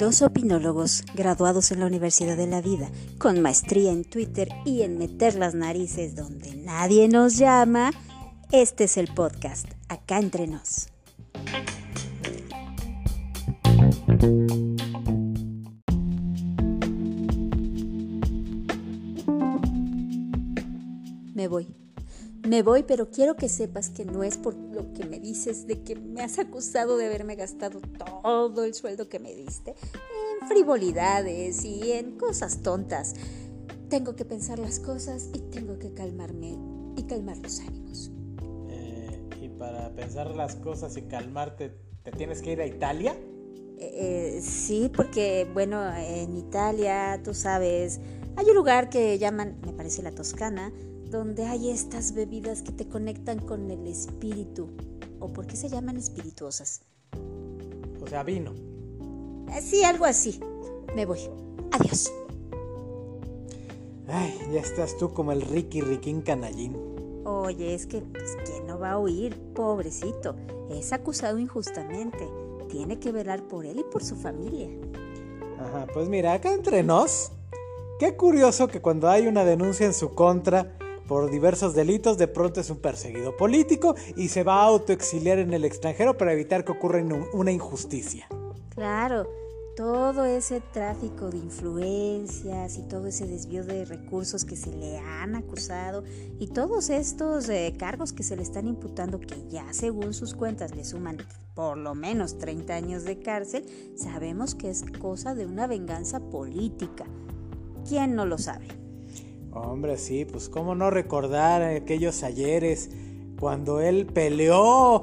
Dos opinólogos graduados en la Universidad de la Vida, con maestría en Twitter y en meter las narices donde nadie nos llama, este es el podcast, acá entre nos. Me voy. Me voy, pero quiero que sepas que no es por lo que me dices de que me has acusado de haberme gastado todo el sueldo que me diste en frivolidades y en cosas tontas. Tengo que pensar las cosas y tengo que calmarme y calmar los ánimos. Eh, y para pensar las cosas y calmarte, ¿te tienes que ir a Italia? Eh, eh, sí, porque bueno, en Italia, tú sabes, hay un lugar que llaman, me parece la Toscana, donde hay estas bebidas que te conectan con el espíritu. ¿O por qué se llaman espirituosas? O sea, vino. Eh, sí, algo así. Me voy. Adiós. Ay, ya estás tú como el Ricky Riquín Canallín. Oye, es que, pues, ¿quién no va a oír? Pobrecito. Es acusado injustamente. Tiene que velar por él y por su familia. Ajá, pues mira, acá entre nos. Qué curioso que cuando hay una denuncia en su contra, por diversos delitos, de pronto es un perseguido político y se va a autoexiliar en el extranjero para evitar que ocurra una injusticia. Claro, todo ese tráfico de influencias y todo ese desvío de recursos que se le han acusado y todos estos eh, cargos que se le están imputando que ya según sus cuentas le suman por lo menos 30 años de cárcel, sabemos que es cosa de una venganza política. ¿Quién no lo sabe? Hombre, sí, pues cómo no recordar aquellos ayeres cuando él peleó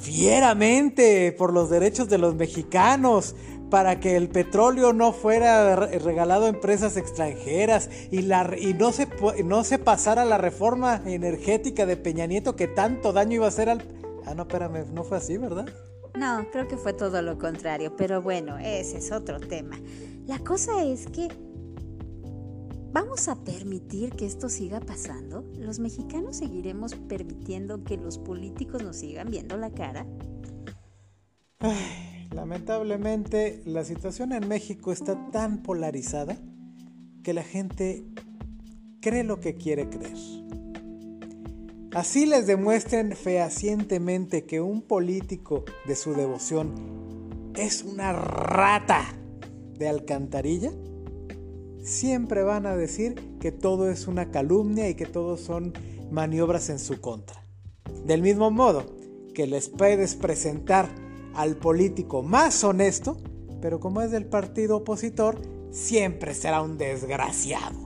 fieramente por los derechos de los mexicanos, para que el petróleo no fuera regalado a empresas extranjeras y, la, y no, se, no se pasara la reforma energética de Peña Nieto que tanto daño iba a hacer al... Ah, no, espérame, no fue así, ¿verdad? No, creo que fue todo lo contrario, pero bueno, ese es otro tema. La cosa es que ¿Vamos a permitir que esto siga pasando? ¿Los mexicanos seguiremos permitiendo que los políticos nos sigan viendo la cara? lamentablemente, la situación en México está tan polarizada que la gente cree lo que quiere creer. Así les demuestren fehacientemente que un político de su devoción es una rata de alcantarilla siempre van a decir que todo es una calumnia y que todo son maniobras en su contra. Del mismo modo que les puedes presentar al político más honesto, pero como es del partido opositor, siempre será un desgraciado.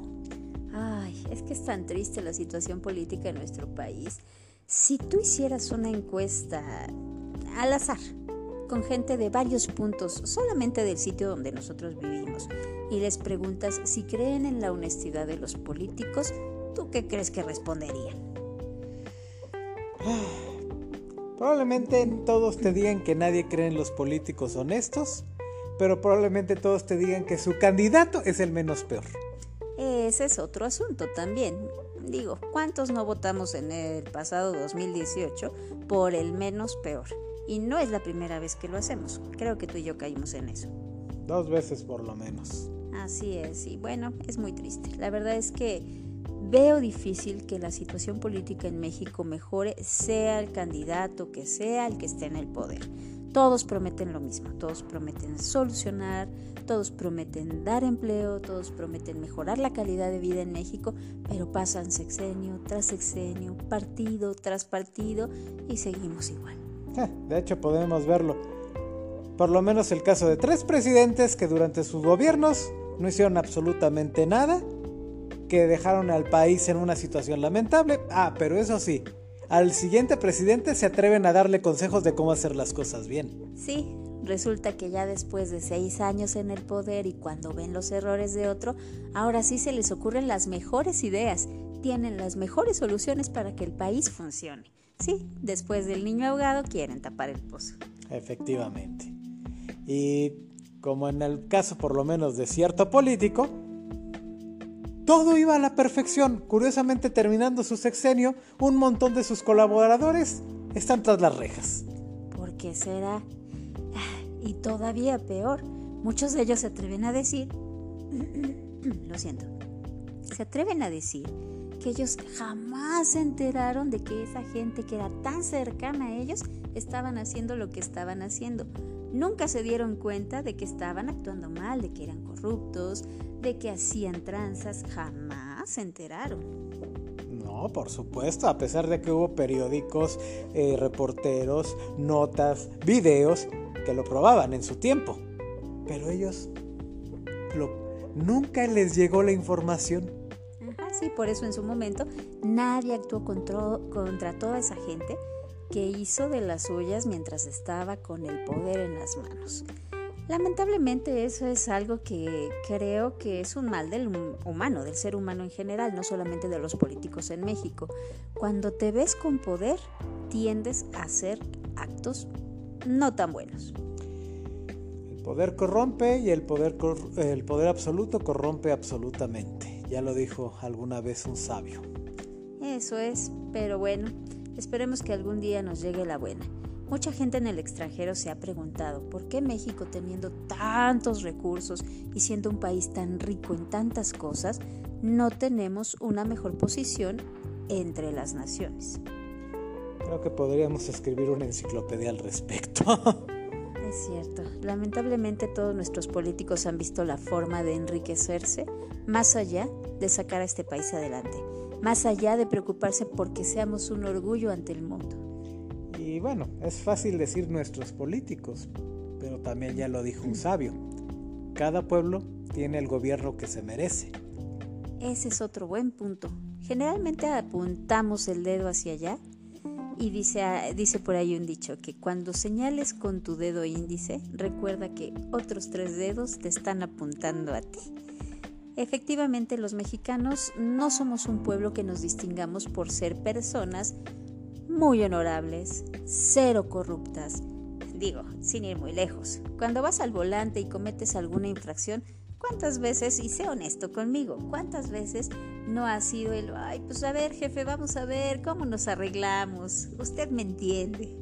Ay, es que es tan triste la situación política en nuestro país. Si tú hicieras una encuesta al azar, con gente de varios puntos, solamente del sitio donde nosotros vivimos, y les preguntas si creen en la honestidad de los políticos, ¿tú qué crees que responderían? Probablemente todos te digan que nadie cree en los políticos honestos, pero probablemente todos te digan que su candidato es el menos peor. Ese es otro asunto también. Digo, ¿cuántos no votamos en el pasado 2018 por el menos peor? Y no es la primera vez que lo hacemos. Creo que tú y yo caímos en eso. Dos veces por lo menos. Así es, y bueno, es muy triste. La verdad es que veo difícil que la situación política en México mejore, sea el candidato que sea el que esté en el poder. Todos prometen lo mismo, todos prometen solucionar, todos prometen dar empleo, todos prometen mejorar la calidad de vida en México, pero pasan sexenio tras sexenio, partido tras partido y seguimos igual. Eh, de hecho, podemos verlo. Por lo menos el caso de tres presidentes que durante sus gobiernos no hicieron absolutamente nada, que dejaron al país en una situación lamentable. Ah, pero eso sí, al siguiente presidente se atreven a darle consejos de cómo hacer las cosas bien. Sí, resulta que ya después de seis años en el poder y cuando ven los errores de otro, ahora sí se les ocurren las mejores ideas, tienen las mejores soluciones para que el país funcione. Sí, después del niño ahogado quieren tapar el pozo. Efectivamente. Y como en el caso por lo menos de cierto político, todo iba a la perfección. Curiosamente, terminando su sexenio, un montón de sus colaboradores están tras las rejas. qué será? Y todavía peor, muchos de ellos se atreven a decir, lo siento, se atreven a decir que ellos jamás se enteraron de que esa gente que era tan cercana a ellos estaban haciendo lo que estaban haciendo. Nunca se dieron cuenta de que estaban actuando mal, de que eran corruptos, de que hacían tranzas, jamás se enteraron. No, por supuesto, a pesar de que hubo periódicos, eh, reporteros, notas, videos que lo probaban en su tiempo. Pero ellos nunca les llegó la información sí, por eso en su momento nadie actuó contra, contra toda esa gente que hizo de las suyas mientras estaba con el poder en las manos. Lamentablemente eso es algo que creo que es un mal del humano, del ser humano en general, no solamente de los políticos en México. Cuando te ves con poder, tiendes a hacer actos no tan buenos. El poder corrompe y el poder, el poder absoluto corrompe absolutamente. Ya lo dijo alguna vez un sabio. Eso es, pero bueno, esperemos que algún día nos llegue la buena. Mucha gente en el extranjero se ha preguntado por qué México teniendo tantos recursos y siendo un país tan rico en tantas cosas, no tenemos una mejor posición entre las naciones. Creo que podríamos escribir una enciclopedia al respecto. Es cierto, lamentablemente todos nuestros políticos han visto la forma de enriquecerse más allá de sacar a este país adelante, más allá de preocuparse porque seamos un orgullo ante el mundo. Y bueno, es fácil decir nuestros políticos, pero también ya lo dijo un sabio, cada pueblo tiene el gobierno que se merece. Ese es otro buen punto. Generalmente apuntamos el dedo hacia allá y dice, ah, dice por ahí un dicho que cuando señales con tu dedo índice, recuerda que otros tres dedos te están apuntando a ti. Efectivamente, los mexicanos no somos un pueblo que nos distingamos por ser personas muy honorables, cero corruptas. Digo, sin ir muy lejos. Cuando vas al volante y cometes alguna infracción, ¿Cuántas veces, y sé honesto conmigo, cuántas veces no ha sido el, ay, pues a ver, jefe, vamos a ver cómo nos arreglamos? Usted me entiende.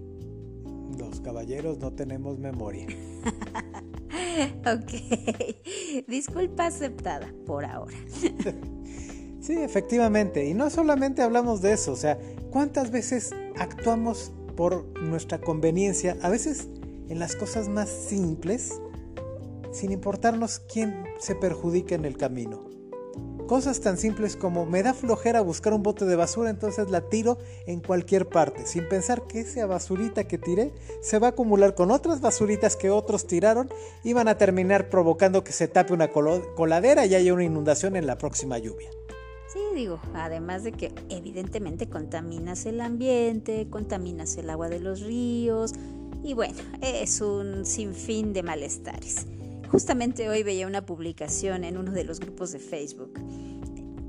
Los caballeros no tenemos memoria. ok, disculpa aceptada por ahora. sí, efectivamente, y no solamente hablamos de eso, o sea, ¿cuántas veces actuamos por nuestra conveniencia? A veces en las cosas más simples sin importarnos quién se perjudica en el camino. Cosas tan simples como me da flojera buscar un bote de basura, entonces la tiro en cualquier parte, sin pensar que esa basurita que tiré se va a acumular con otras basuritas que otros tiraron y van a terminar provocando que se tape una coladera y haya una inundación en la próxima lluvia. Sí, digo, además de que evidentemente contaminas el ambiente, contaminas el agua de los ríos y bueno, es un sinfín de malestares. Justamente hoy veía una publicación en uno de los grupos de Facebook.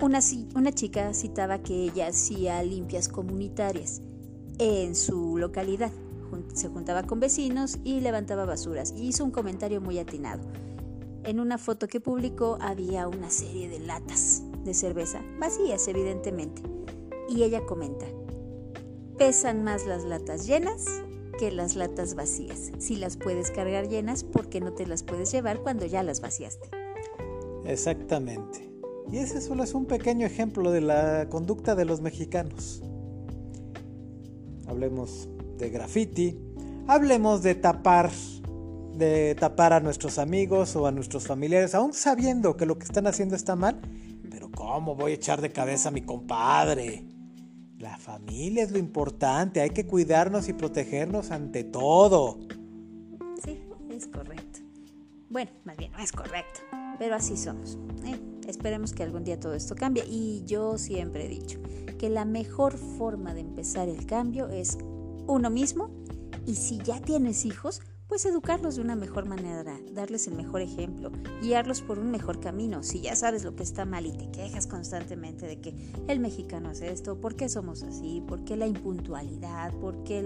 Una, chica citaba que ella hacía limpias comunitarias en su localidad. Se juntaba con vecinos y levantaba basuras. Y hizo un comentario muy atinado. En una foto que publicó había una serie de latas de cerveza, vacías evidentemente. Y ella comenta, pesan más las latas llenas que las latas vacías. Si las puedes cargar llenas, ¿por qué no te las puedes llevar cuando ya las vaciaste? Exactamente. Y ese solo es un pequeño ejemplo de la conducta de los mexicanos. Hablemos de graffiti, hablemos de tapar de tapar a nuestros amigos o a nuestros familiares, aún sabiendo que lo que están haciendo está mal. Pero ¿cómo voy a echar de cabeza a mi compadre? La familia es lo importante, hay que cuidarnos y protegernos ante todo. Sí, es correcto. Bueno, más bien no es correcto, pero así somos. ¿eh? Esperemos que algún día todo esto cambie. Y yo siempre he dicho que la mejor forma de empezar el cambio es uno mismo. Y si ya tienes hijos, pues educarlos de una mejor manera, darles el mejor ejemplo, guiarlos por un mejor camino. Si ya sabes lo que está mal y te quejas constantemente de que el mexicano hace esto, ¿por qué somos así? ¿Por qué la impuntualidad? ¿Por qué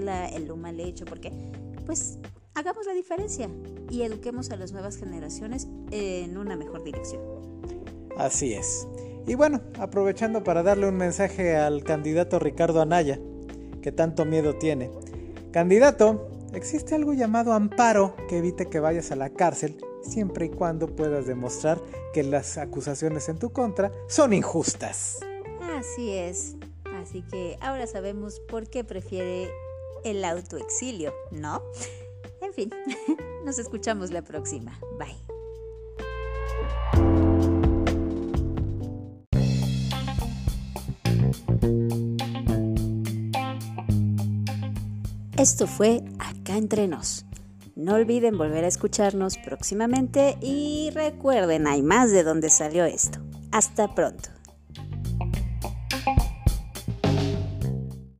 lo mal hecho? ¿Por qué? Pues hagamos la diferencia y eduquemos a las nuevas generaciones en una mejor dirección. Así es. Y bueno, aprovechando para darle un mensaje al candidato Ricardo Anaya, que tanto miedo tiene. Candidato, existe algo llamado amparo que evite que vayas a la cárcel siempre y cuando puedas demostrar que las acusaciones en tu contra son injustas. Así es. Así que ahora sabemos por qué prefiere el autoexilio, ¿no? En fin, nos escuchamos la próxima. Bye. Esto fue Acá entre nos. No olviden volver a escucharnos próximamente y recuerden, hay más de dónde salió esto. Hasta pronto.